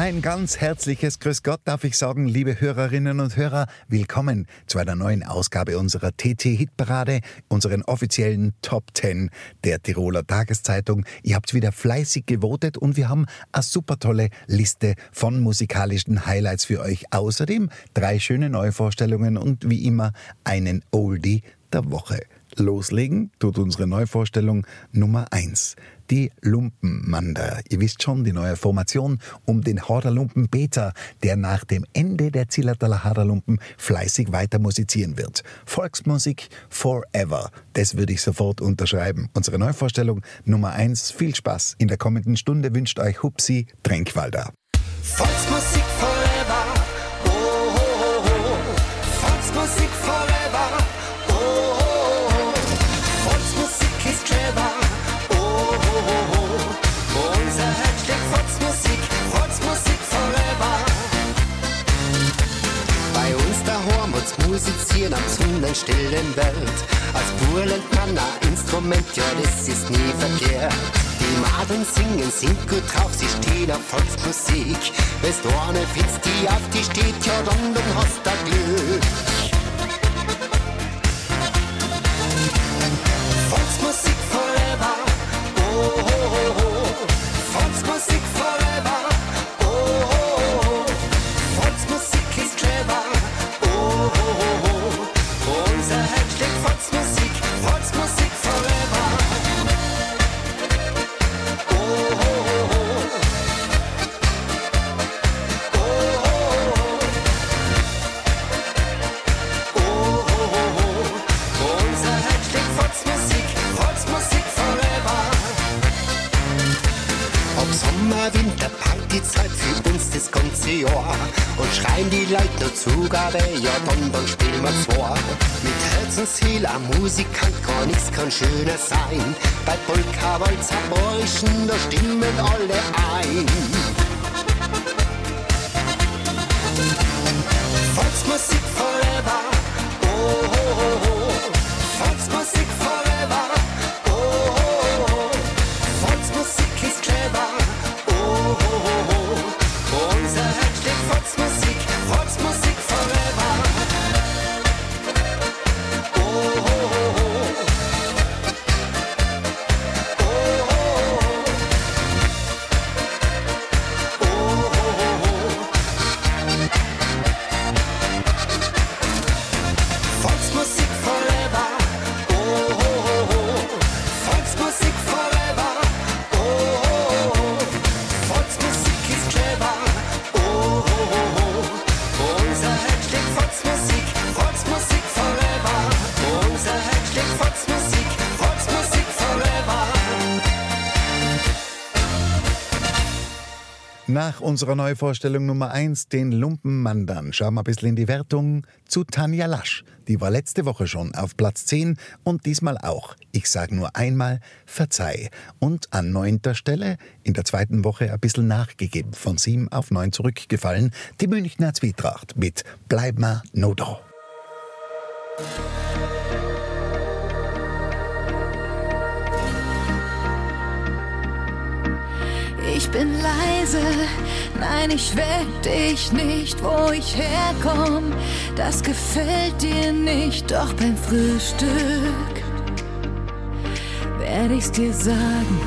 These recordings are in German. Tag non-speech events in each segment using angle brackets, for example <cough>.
Ein ganz herzliches Grüß Gott darf ich sagen, liebe Hörerinnen und Hörer. Willkommen zu einer neuen Ausgabe unserer TT-Hitparade, unseren offiziellen Top 10 der Tiroler Tageszeitung. Ihr habt wieder fleißig gewotet und wir haben eine super tolle Liste von musikalischen Highlights für euch. Außerdem drei schöne Neuvorstellungen und wie immer einen Oldie der Woche. Loslegen tut unsere Neuvorstellung Nummer 1 die Lumpenmander. Ihr wisst schon, die neue Formation um den Horderlumpen Peter, der nach dem Ende der Zillertaler Horderlumpen fleißig weiter musizieren wird. Volksmusik forever. Das würde ich sofort unterschreiben. Unsere Neuvorstellung Nummer 1. Viel Spaß. In der kommenden Stunde wünscht euch Hupsi Tränkwalder. Volksmusik forever. Wird's musizieren am sonnenstillen Welt. Als Bur lernt man ein Instrument, ja, das ist nie verkehrt. Die Madeln singen, sind gut drauf, sie stehen auf Volksmusik. Wenn's du eine findest, die auf die steht, ja, dann, dann hast du Glück. Musikant, gar nichts kann schöner sein. Bei Polka, Walzer, Bräuschen, da stimmen alle ein. Volksmusik Nach unserer Neuvorstellung Nummer 1, den Lumpenmandern, schauen wir ein bisschen in die Wertung zu Tanja Lasch. Die war letzte Woche schon auf Platz 10 und diesmal auch. Ich sage nur einmal Verzeih. Und an neunter Stelle in der zweiten Woche ein bisschen nachgegeben, von sieben auf neun zurückgefallen, die Münchner Zwietracht mit Bleib ma no da. Ich bin leise, nein, ich weck dich nicht, wo ich herkomm. Das gefällt dir nicht, doch beim Frühstück werde ich's dir sagen.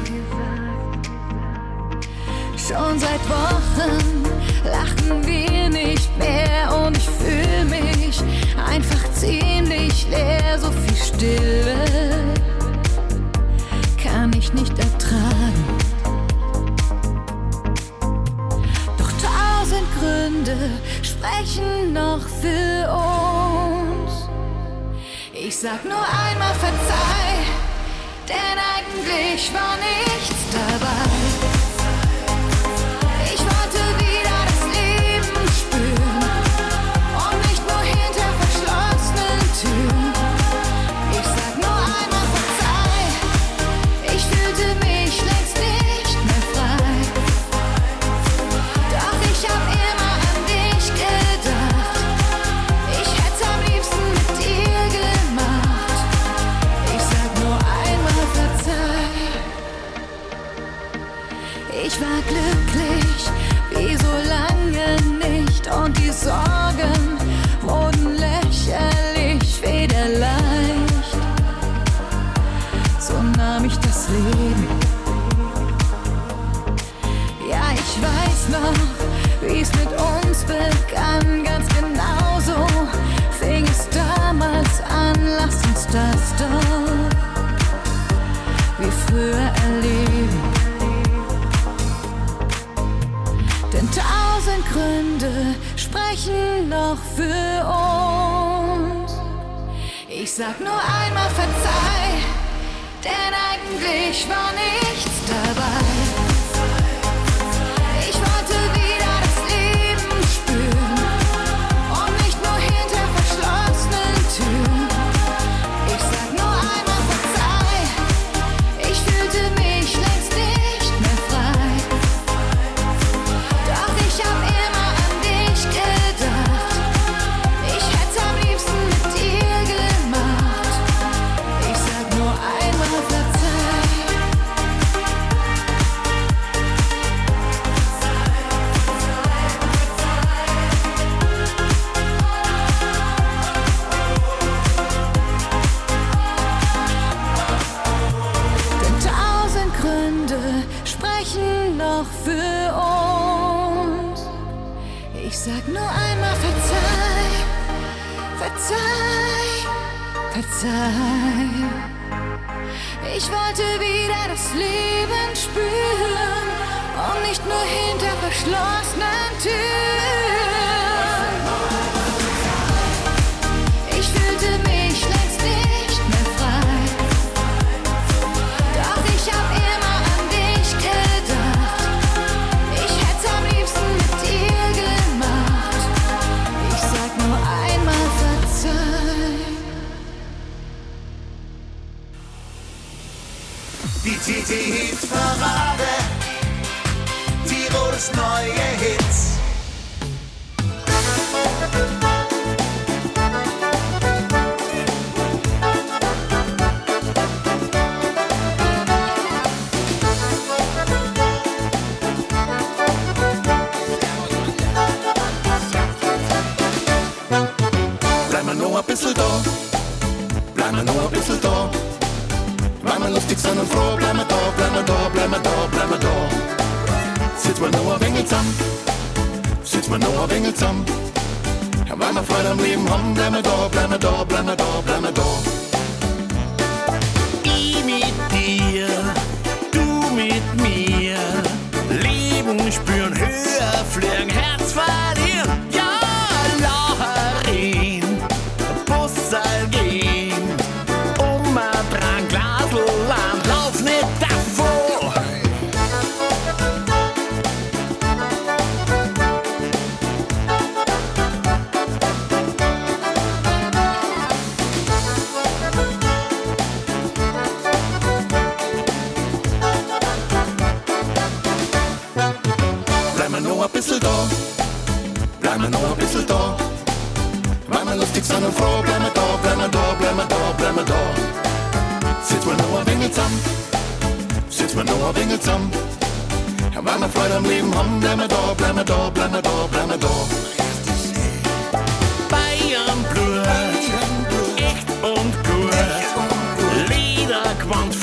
Schon seit Wochen lachen wir nicht mehr und ich fühle mich einfach ziemlich leer. So viel Stille kann ich nicht ertragen. Gründe sprechen noch für uns. Ich sag nur einmal verzeih, denn eigentlich war nichts dabei. Sag nur einmal verzeih, denn eigentlich war nicht. ein bisschen da. Bleiben wir nur ein bisschen da. Wenn wir lustig sind und froh, bleiben wir da, bleiben wir da, bleiben wir da, bleiben wir da. Sitzt man nur ein wenig zusammen. Sitzt man nur ein wenig zusammen. Ja, wenn wir Freude am Leben haben, bleiben wir da, bleiben wir da, bleiben wir da, bleiben wir da. Ich mit dir, du mit mir. Leben spüren, höher fliegen, Herz verlieren. sitzt man nur ein wingel zusammen. sitzt man nur ein wingel zusammen. Ja, wenn wir Freude am Leben haben, bleiben wir da, bleiben wir da, bleiben wir da, bleiben wir da. Bayern Blut, echt und gut, Lieder, Quant,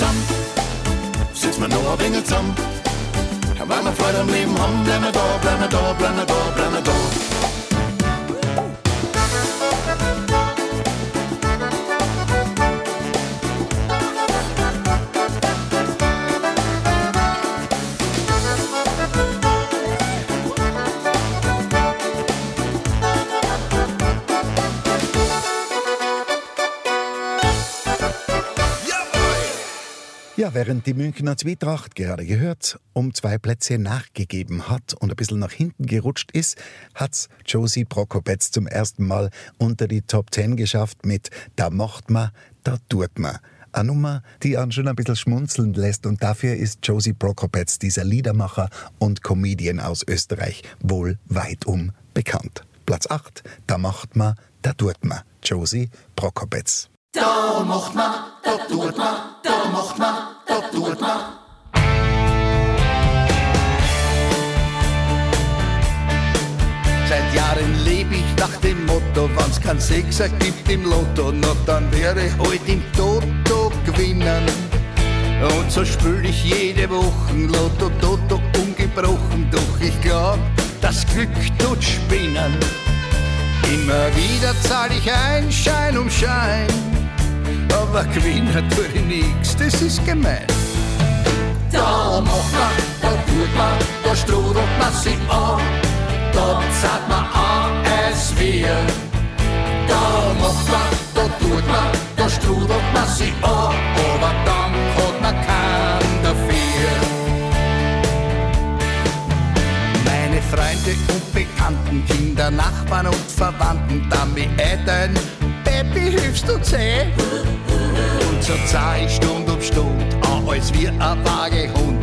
wir nur ein wenig zusammen, sitzen wir nur ein wenig zusammen. Weil wir Freude am Leben haben, bleiben wir da, bleiben wir da, bleiben wir da, bleiben wir da. Während die Münchner Zwietracht gerade gehört, um zwei Plätze nachgegeben hat und ein bisschen nach hinten gerutscht ist, hat's Josie Prokopetz zum ersten Mal unter die Top Ten geschafft mit Da macht ma, da tut ma. Eine Nummer, die einen schon ein bisschen schmunzeln lässt und dafür ist Josie Prokopetz, dieser Liedermacher und Comedian aus Österreich, wohl weitum bekannt. Platz 8, Da macht ma, da tut ma. Josie Prokopetz. Da macht man, da tut man, da macht man, da tut man. Seit Jahren lebe ich nach dem Motto, wenn's kein Sechser gibt im Lotto, na dann wäre ich halt im Toto gewinnen. Und so spül ich jede Woche Lotto, Toto ungebrochen, doch ich glaub, das Glück tut spinnen. Immer wieder zahl ich ein, Schein um Schein, aber gewinnen tue ich nix, das ist gemein. Da macht man, da tut man, da strudelt man sich an. Da zahlt man an, es wir. Da macht man, da tut man, da strudelt man sich an. Aber dann hat man keinen dafür. Meine Freunde und Bekannten, Kinder, Nachbarn und Verwandten, damit ein Baby hilfst du zäh. Und so zahl ich Stund um Stund an, als wie ein Wagehund.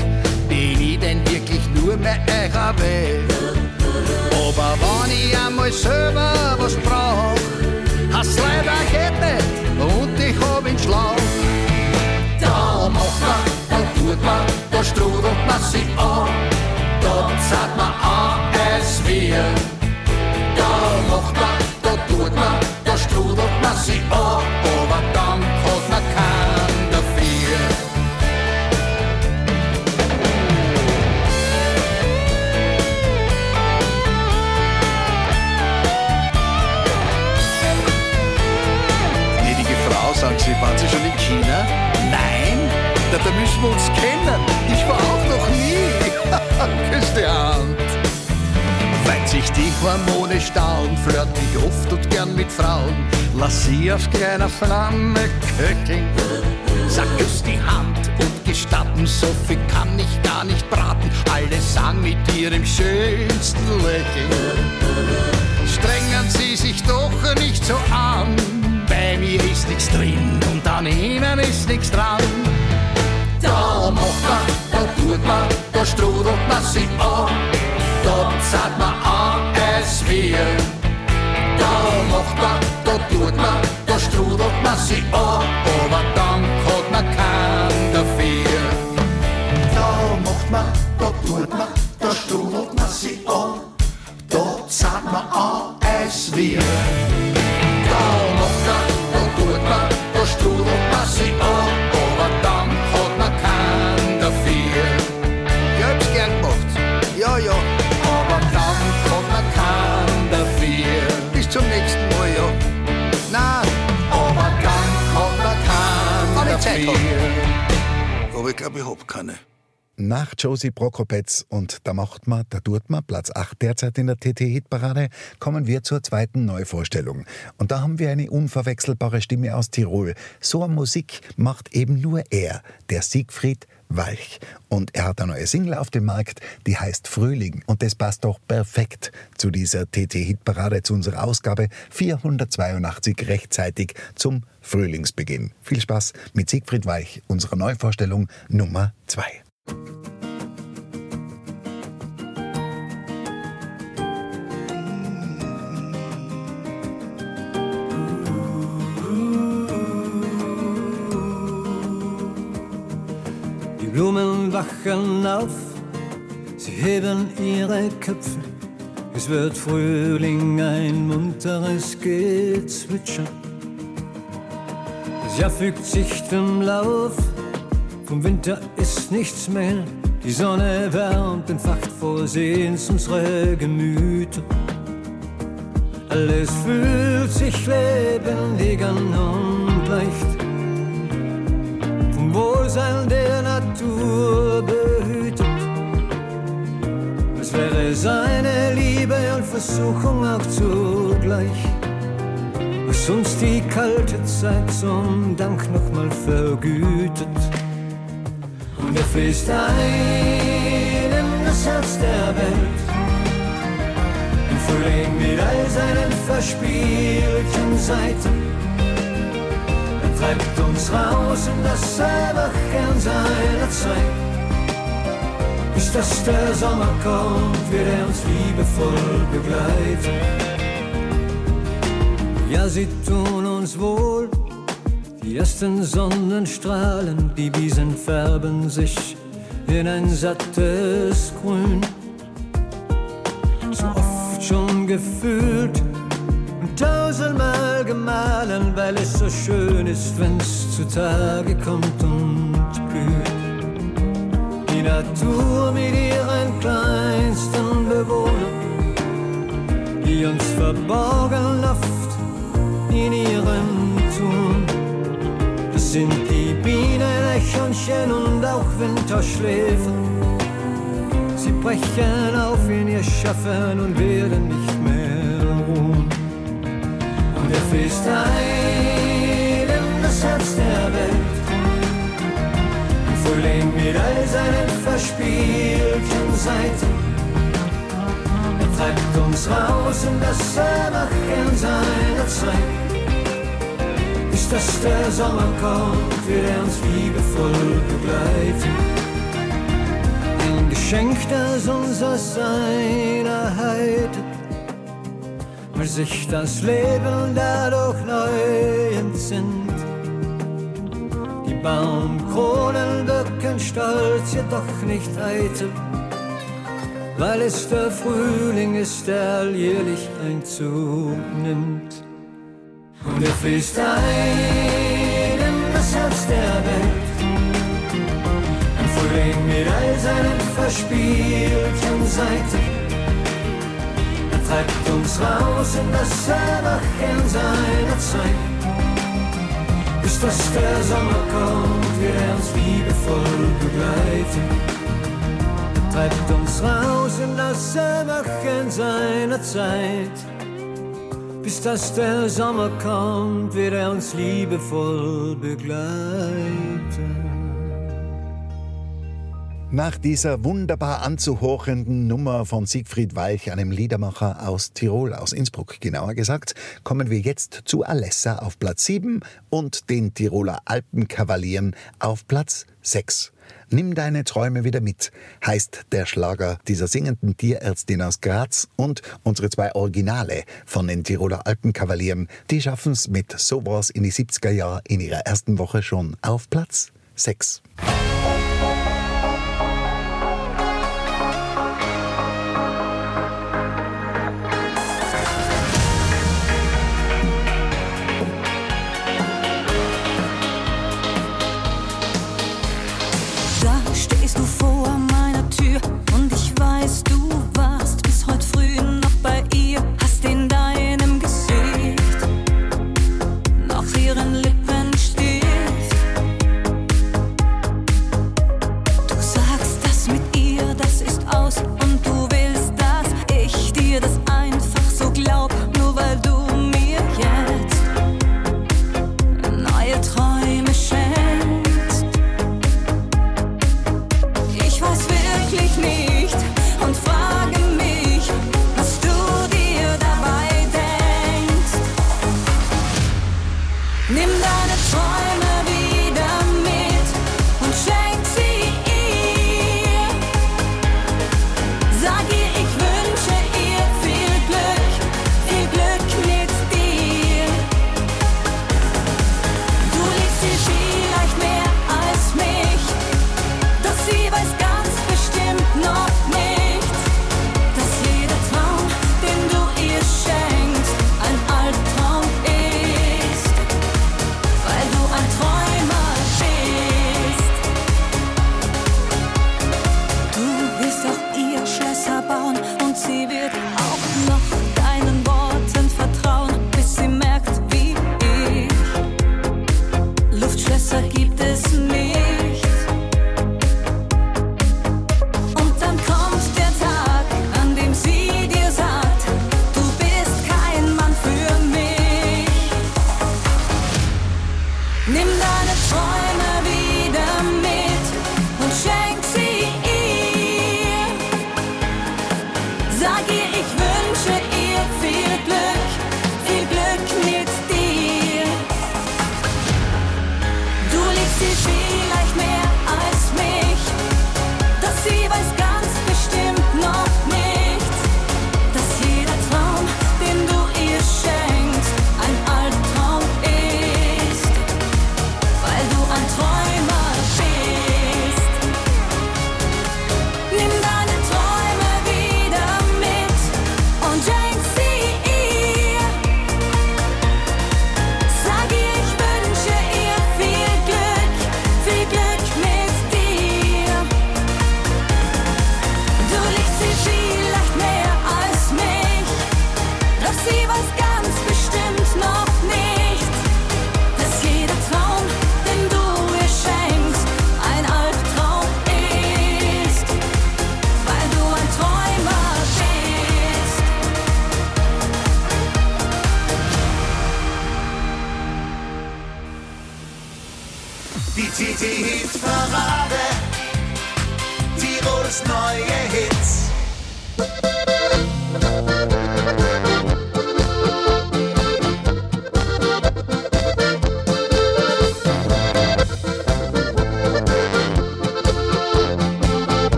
Bin ich denn wirklich nur mehr eurer Welt? Aber wenn ich einmal selber was brauch, hast leider geht und ich hab ihn Schlauch. Da macht man, da tut man, da strudelt man sich an. Da zahlt man an, es wir. Na, da müssen wir uns kennen. Ich war auch noch nie. <laughs> Küss die Hand. Weil sich die Hormone stauen, flirt ich oft und gern mit Frauen. Lass sie auf kleiner Flamme köcheln. Sag, küss die Hand und gestatten, so viel kann ich gar nicht braten. Alle sagen mit ihrem schönsten Lächeln. Strengen Sie sich doch nicht so an. Bei mir ist nichts drin und an Ihnen ist nichts dran. Da macht man, da tut man, da strudelt man sich an. Da zahlt man an, es wir. Da macht man, da tut man, da strudelt man sich an. Aber dann hat man keinen dafür. Da macht man, da tut man, da strudelt man sich an. Da zahlt man an, es wir. Aber ich glaube, ich hab keine. Nach Josie Prokopetz und Da macht ma, da tut ma, Platz 8 derzeit in der TT-Hitparade, kommen wir zur zweiten Neuvorstellung. Und da haben wir eine unverwechselbare Stimme aus Tirol. So eine Musik macht eben nur er, der Siegfried Walch. Und er hat eine neue Single auf dem Markt, die heißt Frühling. Und das passt doch perfekt zu dieser TT-Hitparade, zu unserer Ausgabe 482 rechtzeitig zum Frühlingsbeginn. Viel Spaß mit Siegfried Walch, unserer Neuvorstellung Nummer 2. Blumen wachen auf, sie heben ihre Köpfe, Es wird Frühling, ein munteres Gezwitscher. Das Jahr fügt sich dem Lauf, vom Winter ist nichts mehr. Die Sonne wärmt, entfacht vor Sehens unsere Gemüter. Alles fühlt sich lebendig und leicht. Wohlsein der Natur behütet. Es wäre seine Liebe und Versuchung auch zugleich. Was uns die kalte Zeit zum Dank nochmal vergütet. Und er fließt ein in das Herz der Welt. Im Frühling mit all seinen verspielten Seiten. Treibt uns raus in das Erwachen seiner Zeit. Bis dass der Sommer kommt, wird er uns liebevoll begleiten. Ja, sie tun uns wohl, die ersten Sonnenstrahlen, die Wiesen färben sich in ein sattes Grün. So oft schon gefühlt tausendmal gemahlen, weil es so schön ist, wenn's zutage kommt und blüht. Die Natur mit ihren kleinsten Bewohnern, die uns verborgen oft in ihrem Tun. Das sind die Bienen, Eichhörnchen und auch Winterschläfer. Sie brechen auf in ihr Schaffen und werden nicht mehr fließt ein in das Herz der Welt. Im Frühling mit all seinen verspielten Seiten. Er treibt uns raus in das Erwachen seiner Zeit. Bis dass der Sommer kommt, wird er uns liebevoll begleiten. Ein Geschenk, das uns aus seiner Heide, weil sich das Leben dadurch neu entsinnt. Die Baumkronen wirken stolz, jedoch nicht eitel, weil es der Frühling ist, der alljährlich Einzug nimmt. Und er fließt ein in das Herz der Welt. Im Frühling mit all seinen verspielten Seiten. Treibt uns raus in das Erwachen seiner Zeit. Bis dass der Sommer kommt, wird er uns liebevoll begleiten. Treibt uns raus in das Erwachen seiner Zeit. Bis dass der Sommer kommt, wird er uns liebevoll begleiten. Nach dieser wunderbar anzuhorchenden Nummer von Siegfried Walch, einem Liedermacher aus Tirol, aus Innsbruck genauer gesagt, kommen wir jetzt zu Alessa auf Platz 7 und den Tiroler Alpenkavalieren auf Platz 6. Nimm deine Träume wieder mit, heißt der Schlager dieser singenden Tierärztin aus Graz und unsere zwei Originale von den Tiroler Alpenkavalieren, die schaffen es mit sowas in die 70er Jahre in ihrer ersten Woche schon auf Platz 6. 내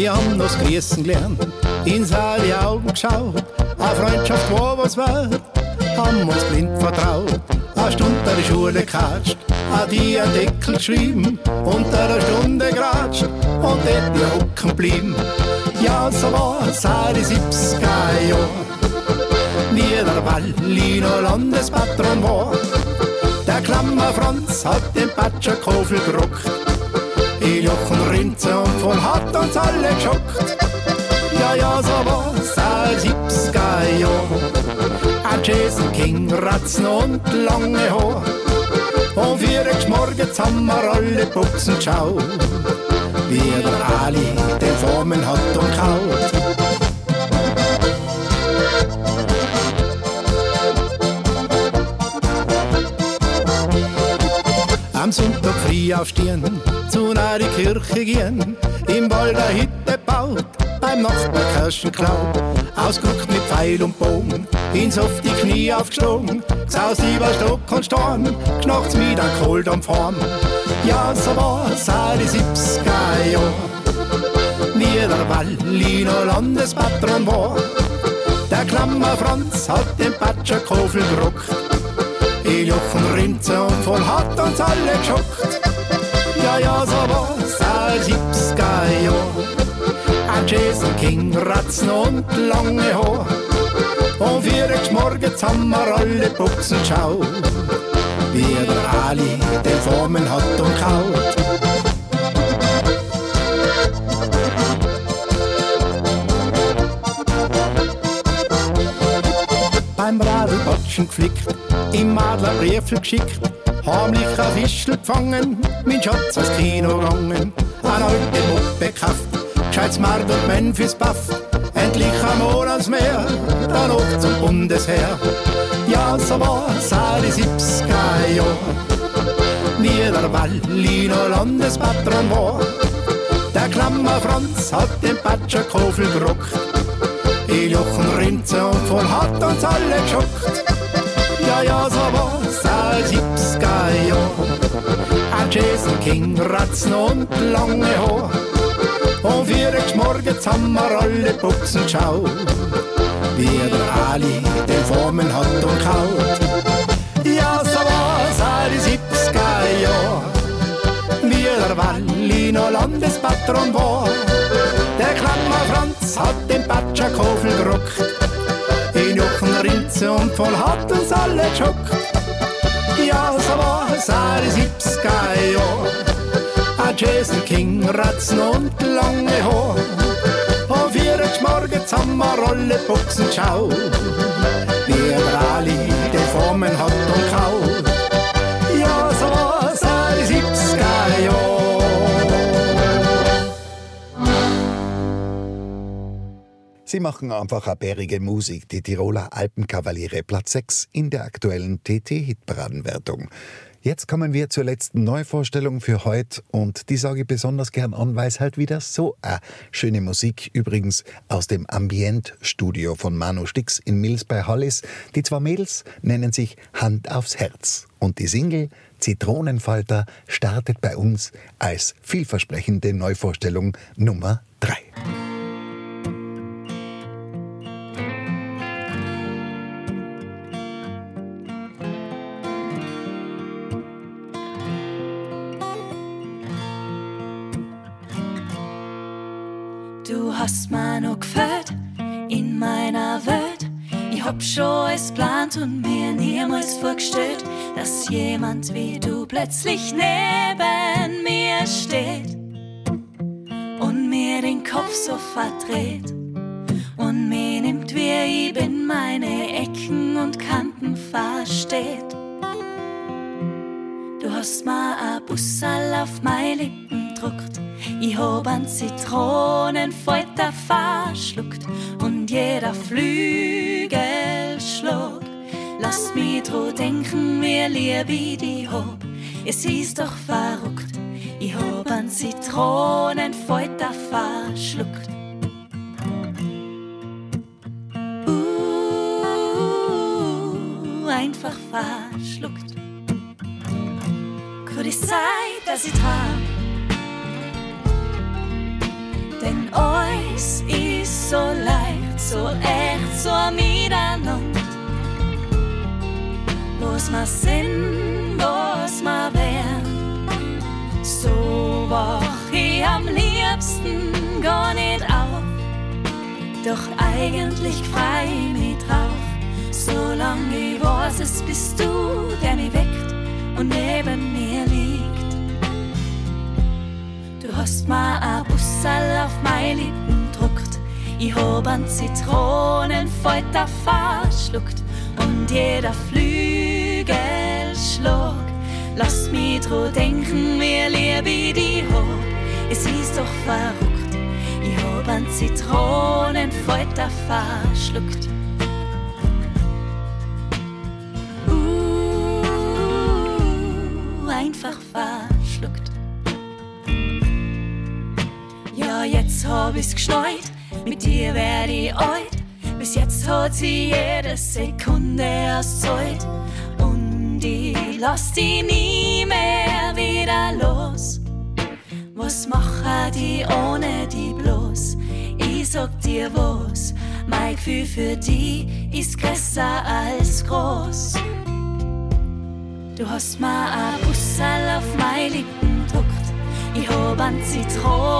Wir haben das Grüßen gelernt, ins alle Augen geschaut. Eine Freundschaft war was wert, haben uns blind vertraut. Eine Stunde der Schule gekatscht, a die ein Deckel geschrieben, unter der Stunde geratscht und dort die hocken blieben. Ja, so war es seit die 70er Jahren. Wie der Wallino Landespatron war. Der Klammer Franz hat den Patscherkofel gerockt. In Jochen Rinze und voll hat uns alle geschockt. Ja, ja, so war's seit 70er Jahren. Ein Jason King, Ratzen und lange Haar. Und vier morgens haben wir alle Buchsen geschaut. Wie der Ali den Formen hat und kaut. Am Sonntag früh aufstehen, zu einer Kirche gehen, im Wald eine Hütte baut, beim Nachbar Kirschenklau. Ausguckt mit Pfeil und Bogen, ins auf die Knie aufgeschlagen, gsaust über Stock und Storn, knacht's mit einem Kohl am Form. Ja, so war's auch die 70er Jahre, wie der Walliner Landespatron war. Der Klammer Franz hat den Patscherkofel gerockt. In Jochen Rinze und voll hat uns alle geschockt. Ja, ja, so war's auch 70er Jahre. Ein Jason King, Ratzen und lange Haar. Und vier morgens haben wir alle Buchsen geschaut. Wie der Ali den Formen hat und kaut. beim Radlbatschen geflickt, im Adler Briefel geschickt, heimlich ein Fischl gefangen, mein Schatz ins Kino gegangen, ein alte Muppe gekauft, gescheites Mark und Memphis Buff, endlich ein Monatsmeer, dann auch zum Bundesheer. Ja, so war's auch die 70er Jahre, wie der Walliner Landespatron war. Der Klammer Franz hat den Patscherkofel gerockt, in Jochen Rinze und voll hat uns alle geschockt. Ja, ja, so 70er Jahre. Ein Jason King, Ratzen und lange Haar. Und vier morgens haben wir alle Buchsen geschaut. Wie der Ali den Formen hat und kaut. Ja, so war's die 70er Jahre. Wie der Walliner Landespatron war. Der Klammer Franz hat den Patscherkofel gerockt. Rinze und voll hat uns alle geschockt. Ja, so war's auch die 70er Jahre. Ein Jason King, Ratzen und lange Haar. Und vier morgens haben wir alle Buchsen geschaut. Wie der Ali den Formen hat und kaut. Sie machen einfach eine bärige Musik, die Tiroler Alpenkavaliere Platz 6 in der aktuellen TT-Hitparadenwertung. Jetzt kommen wir zur letzten Neuvorstellung für heute und die sage ich besonders gern an, weil es halt wieder so eine schöne Musik übrigens aus dem Ambient-Studio von Manu Stix in Mills bei Hollis. Die zwei Mädels nennen sich Hand aufs Herz und die Single Zitronenfalter startet bei uns als vielversprechende Neuvorstellung Nummer 3. Ich hab schon alles plant und mir niemals vorgestellt, dass jemand wie du plötzlich neben mir steht und mir den Kopf so verdreht und mir nimmt, wie ich bin, meine Ecken und Kanten versteht. Du hast mir a Bussal auf meine Lippen druckt. Ich hab an Zitronenfalter verschluckt und jeder Flügelschlag Lass mich dran denken, wie lieb ich die hab. Es ist doch verrückt, ich hab an Zitronenfalter verschluckt. Uh, einfach verschluckt. Es sein, dass ich trag? Denn alles ist so leicht, so echt, so miteinander. Was ma sind, was ma wären. So wach ich am liebsten gar nicht auf. Doch eigentlich frei ich mich drauf. Solange ich weiß, es bist du, der mich weckt und neben mir hast mir ein Bussal auf meine Lippen druckt. Ich hab an Zitronenfalter verschluckt und jeder Flügelschlag Lass mich dran denken, wie lieb ich die hab. Es ist doch verrückt, ich hab an Zitronenfalter verschluckt. Uh, einfach verschluckt. Jetzt hab ich's geschneit, mit dir werd ich alt. Bis jetzt hat sie jede Sekunde aus Zeit. Und ich lass die nie mehr wieder los. Was mache die ohne die bloß? Ich sag dir was, mein Gefühl für die ist größer als groß. Du hast mir ein Bussal auf meine Lippen druckt. Ich hab an Zitronenfalter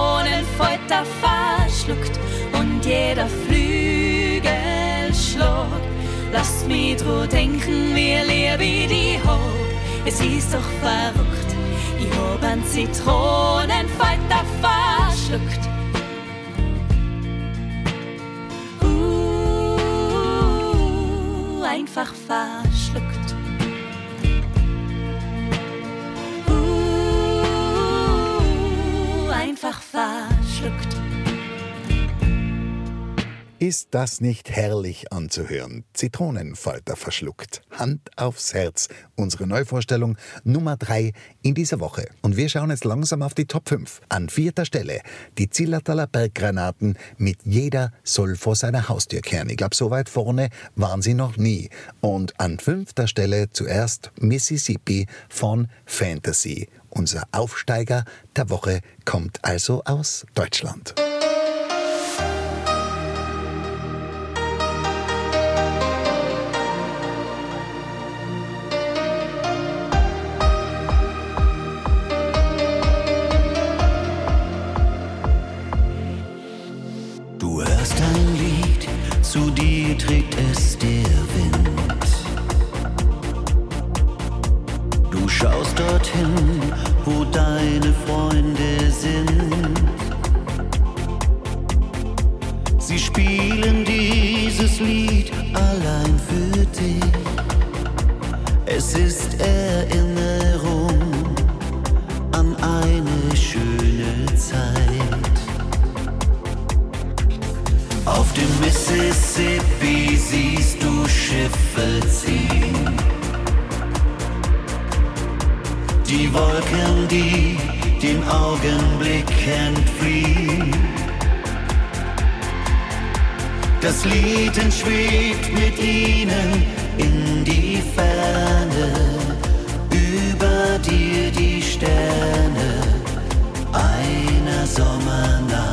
Lass mich dran denken, wie lieb ich die hab. Es ist doch verrückt, ich hab an Zitronenfalter verschluckt. Uh, einfach verschluckt. Uh, einfach verschluckt. Ist das nicht herrlich anzuhören? Zitronenfalter verschluckt. Hand aufs Herz. Unsere Neuvorstellung Nummer 3 in dieser Woche. Und wir schauen jetzt langsam auf die Top 5. An vierter Stelle die Zillertaler Berggranaten mit Jeder soll vor seiner Haustür kehren. Ich glaube, so weit vorne waren sie noch nie. Und an fünfter Stelle zuerst Mississippi von Fantasy. Unser Aufsteiger der Woche kommt also aus Deutschland. Es ist Erinnerung an eine schöne Zeit. Auf dem Mississippi siehst du Schiffe ziehen. Die Wolken, die dem Augenblick entfliehen. Das Lied entschwebt mit ihnen in die Ferne. Über dir die Sterne einer Sommernacht.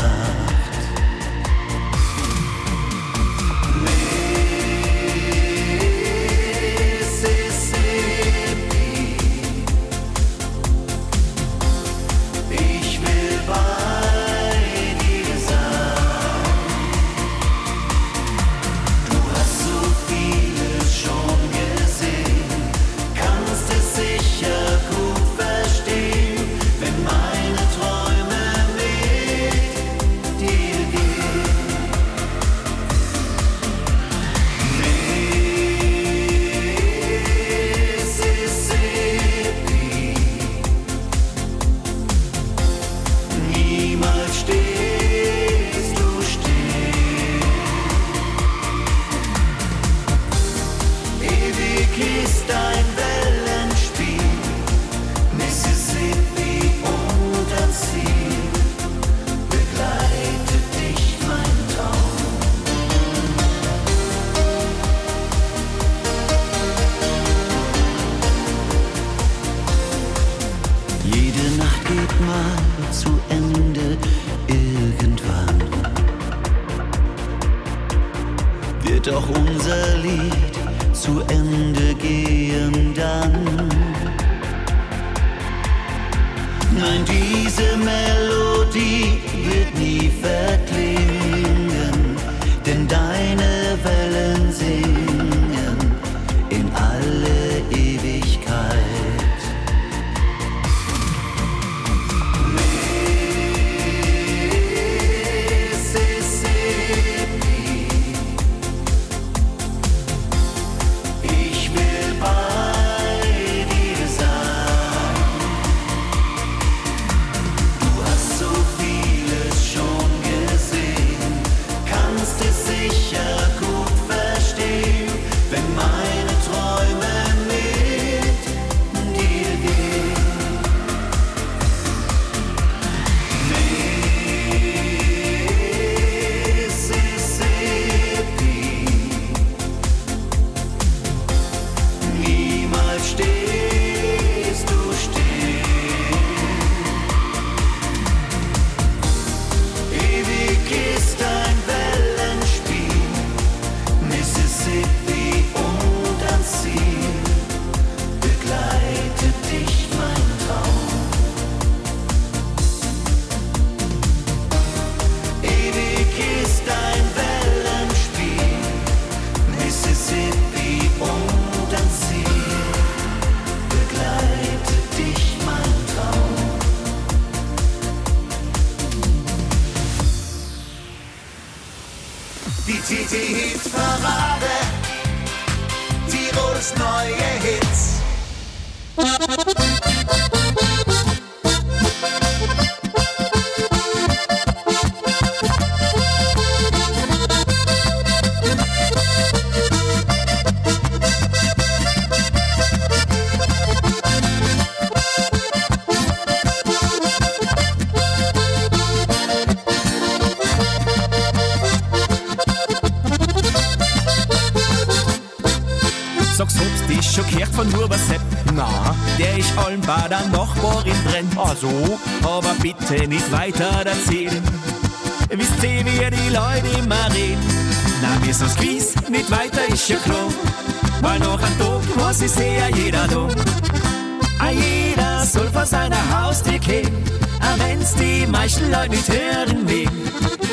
Leute nicht hören will.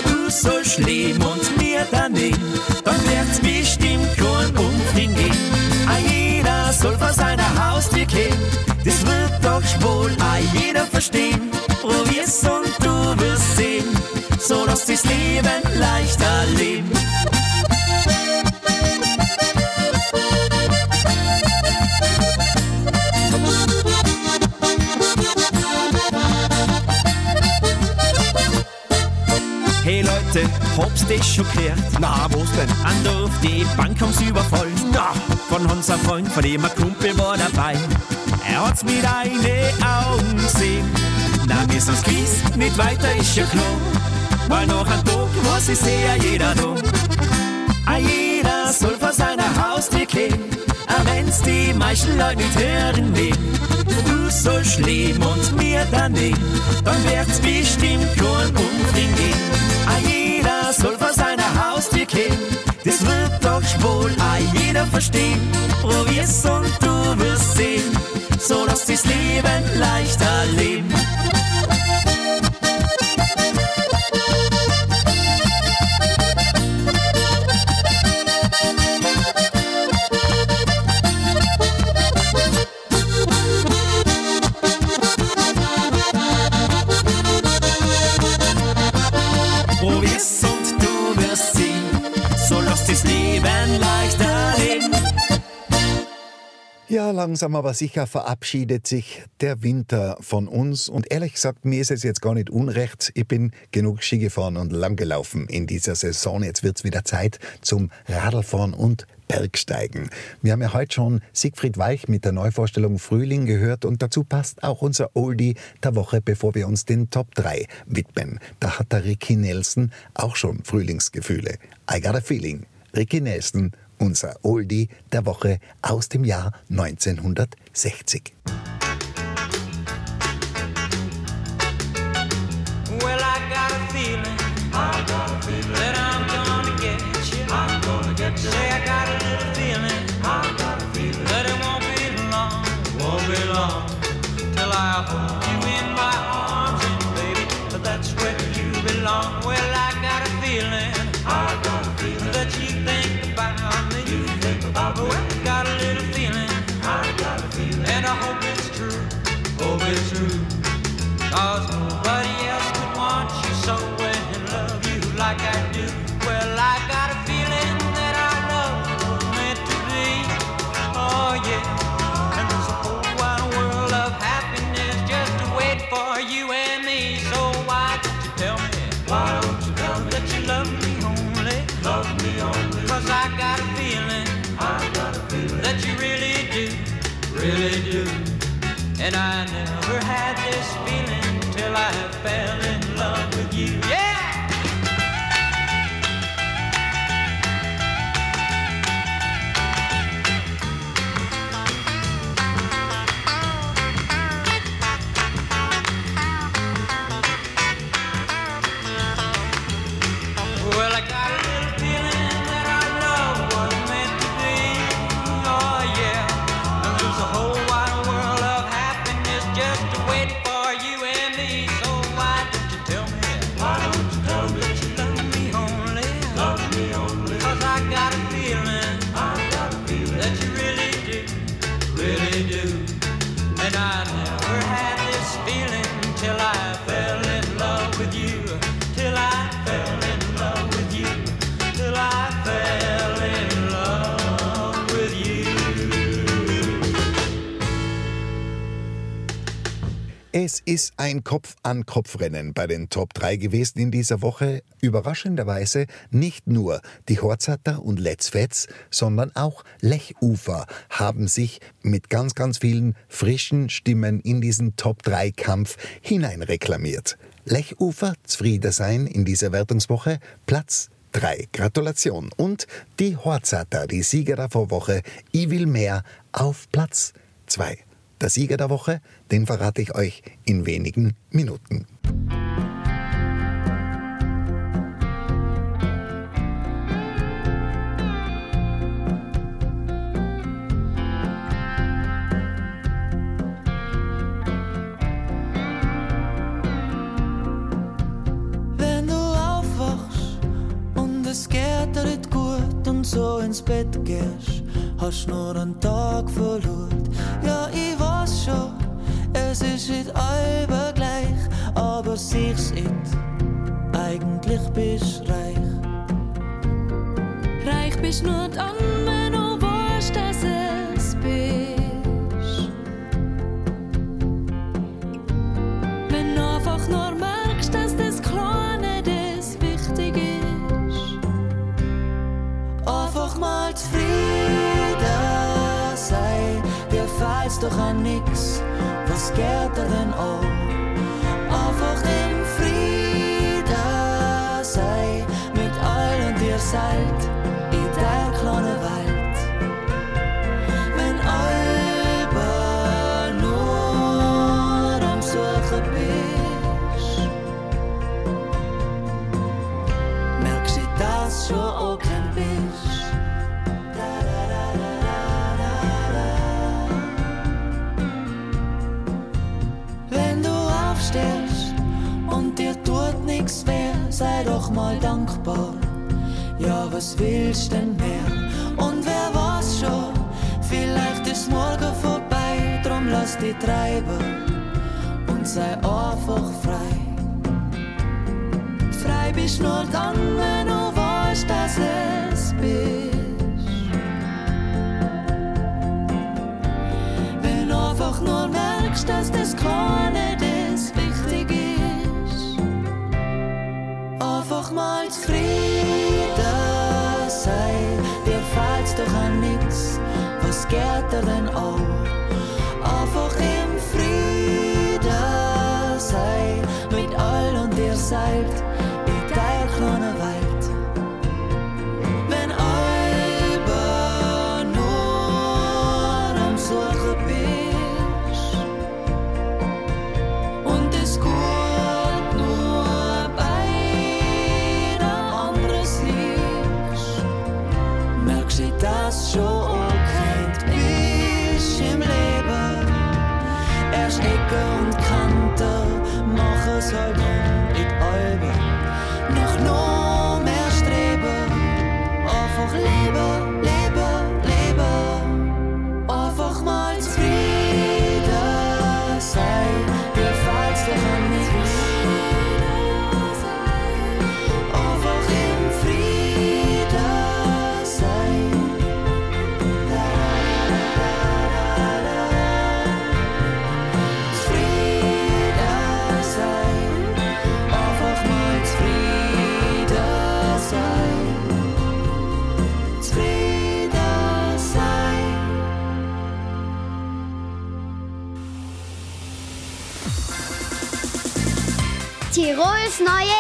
Du sollst leben und mir daneben, dann wird's bestimmt kein Umfring gehen. Ah, jeder soll vor seiner Haustür gehen, das wird doch wohl ah, jeder verstehen. Probier's und du wirst sehen, so dass das Leben leichter leben. Hab's dich schon gehört? Na, wo's denn? An der auf die Bank haben's überfallen. Na, von unser Freund, von dem ein Kumpel war dabei. Er hat's mit eine Augen gesehen. Na, wir sind's gewiss, nicht weiter ist ja klar. Weil noch ein Tag muss ich sehr jeder da. Ah, jeder soll vor seiner Haustür gehen, auch wenn's die meisten Leute nicht hören will. Du sollst leben und mir daneben, dann wird's bestimmt kein Umfring gehen. Soll vor seiner Haustür gehen, das wird doch wohl ah, jeder verstehen. Probier's und du wirst sehen, so dass das Leben leichter leben. Langsam aber sicher verabschiedet sich der Winter von uns. Und ehrlich gesagt, mir ist es jetzt gar nicht unrecht. Ich bin genug Ski gefahren und lang gelaufen in dieser Saison. Jetzt wird's wieder Zeit zum Radlfahren und Bergsteigen. Wir haben ja heute schon Siegfried Weich mit der Neuvorstellung Frühling gehört und dazu passt auch unser Oldie der Woche, bevor wir uns den Top 3 widmen. Da hat der Ricky Nelson auch schon Frühlingsgefühle. I got a feeling. Ricky Nelson, unser Oldie der Woche aus dem Jahr 1960. Es ist ein Kopf-an-Kopf-Rennen bei den Top 3 gewesen in dieser Woche. Überraschenderweise nicht nur die Horzatter und Let's Fets, sondern auch Lechufer haben sich mit ganz, ganz vielen frischen Stimmen in diesen Top 3 Kampf hineinreklamiert. Lechufer, zufrieden sein in dieser Wertungswoche, Platz 3. Gratulation. Und die Horzatter, die Sieger der Vorwoche, Ich will mehr, auf Platz 2. Der Sieger der Woche, den verrate ich euch in wenigen Minuten. Wenn du aufwachst und es geht dir gut und so ins Bett gehst, hast nur einen Tag verloren. Eigentlich bist reich. Reich bist nur dann, wenn du weißt, dass es bist. Wenn du einfach nur merkst, dass das Kleine das wichtig ist. Einfach mal zufrieden sein, dir fällt's doch an nix, was geht dir denn auch? Seid in der kleinen Welt. Wenn alle nur am Suchen bist, merkst du, dass schon auch kein bist. Wenn du aufstehst und dir tut nichts weh, sei doch mal dankbar. Ja, was willst denn mehr? Und wer weiß schon, vielleicht ist morgen vorbei, drum lass dich treiben und sei einfach frei. Frei bist nur dann, wenn du weißt, dass es bist. Wenn du einfach nur merkst, dass das Kleine das wichtig ist. Einfach mal zufrieden doch an nix, was geht dir denn auch? Einfach im Frieden sein, mit all und ihr seid Tirols neue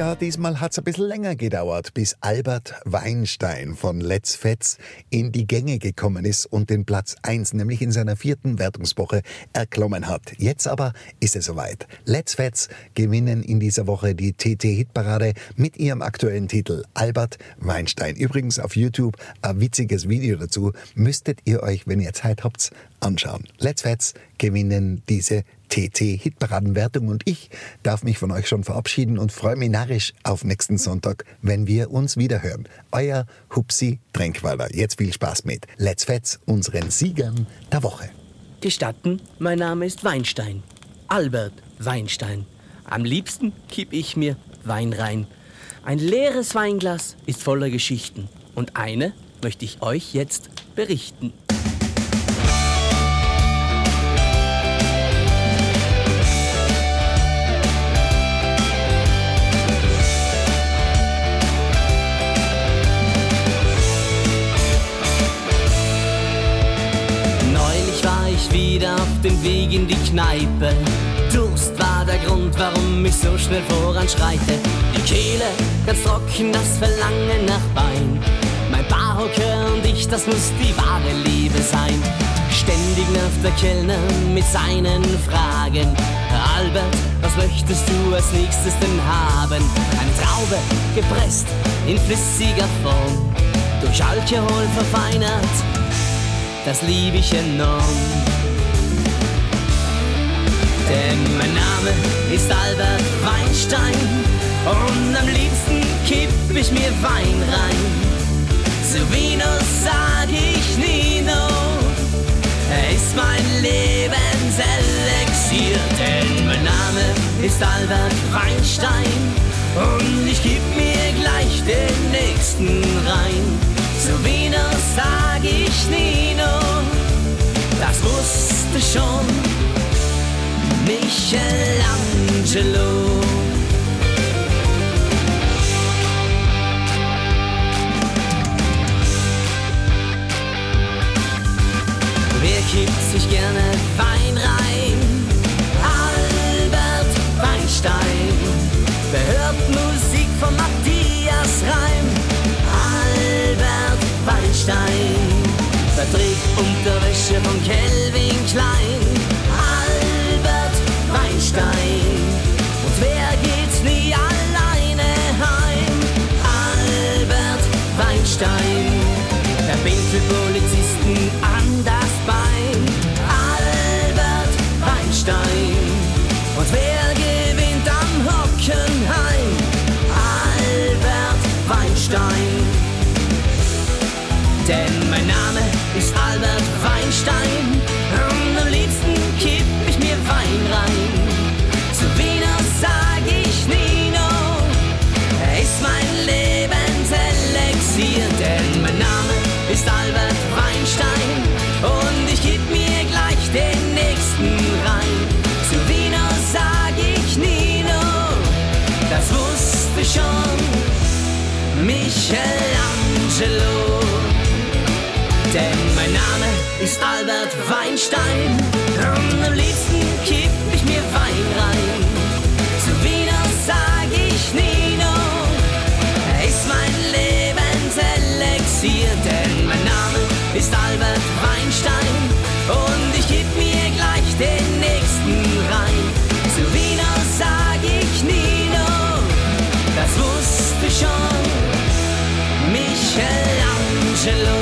Ja, diesmal hat's ein bisschen länger gedauert, bis Albert Weinstein von Let's Fetz in die Gänge gekommen ist und den Platz 1, nämlich in seiner vierten Wertungswoche, erklommen hat. Jetzt aber ist es soweit. Let's Fetz gewinnen in dieser Woche die TT-Hitparade mit ihrem aktuellen Titel Albert Weinstein. Übrigens auf YouTube ein witziges Video dazu. Müsstet ihr euch, wenn ihr Zeit habt, anschauen. Let's Fetz gewinnen diese TT-Hitparadenwertung und ich darf mich von euch schon verabschieden und freue mich narrisch auf nächsten Sonntag, wenn wir uns wiederhören. Euer Hupsi Tränkweiler. Jetzt viel Spaß mit Let's Fetz, unseren Siegern der Woche. Gestatten, mein Name ist Weinstein. Albert Weinstein. Am liebsten kipp ich mir Wein rein. Ein leeres Weinglas ist voller Geschichten. Und eine möchte ich euch jetzt berichten. Wieder auf dem Weg in die Kneipe. Durst war der Grund, warum ich so schnell voranschreite. Die Kehle ganz trocken, das Verlangen nach Wein. Mein Barhocker und ich, das muss die wahre Liebe sein. Ständig nervt der Kellner mit seinen Fragen. Albert, möchtest du als nächstes denn haben? Eine Traube gepresst in flüssiger Form, durch Alkohol verfeinert, das lieb ich enorm. Denn mein Name ist Albert Weinstein. Und am liebsten kipp ich mir Wein rein. Zu Venus sag ich Nino, er ist mein Lebenselixier, denn mein Name ist Albert Weinstein. Und ich geb mir gleich den nächsten rein. Zu Venus sag ich Nino, das wusste schon Michelangelo. Wer kippt sich gerne Wein rein? Albert Weinstein. Wer hört Musik von Matthias Reim? Albert Weinstein. Wer trägt Unterwäsche von Kelvin Klein? Weinstein. Und wer geht nie alleine heim? Albert Weinstein. Er bindet Polizisten an das Bein. Albert Weinstein. Und wer gewinnt am Hockenheim? Albert Weinstein. Denn mein Name ist Albert Weinstein. Ist Albert Weinstein und am liebsten kipp ich mir Wein rein. Zu Venus sag ich Nino, er ist mein Lebenselixier, denn mein Name ist Albert Weinstein und ich geb mir gleich den nächsten rein. Zu Venus sag ich Nino, das wusste schon Michelangelo.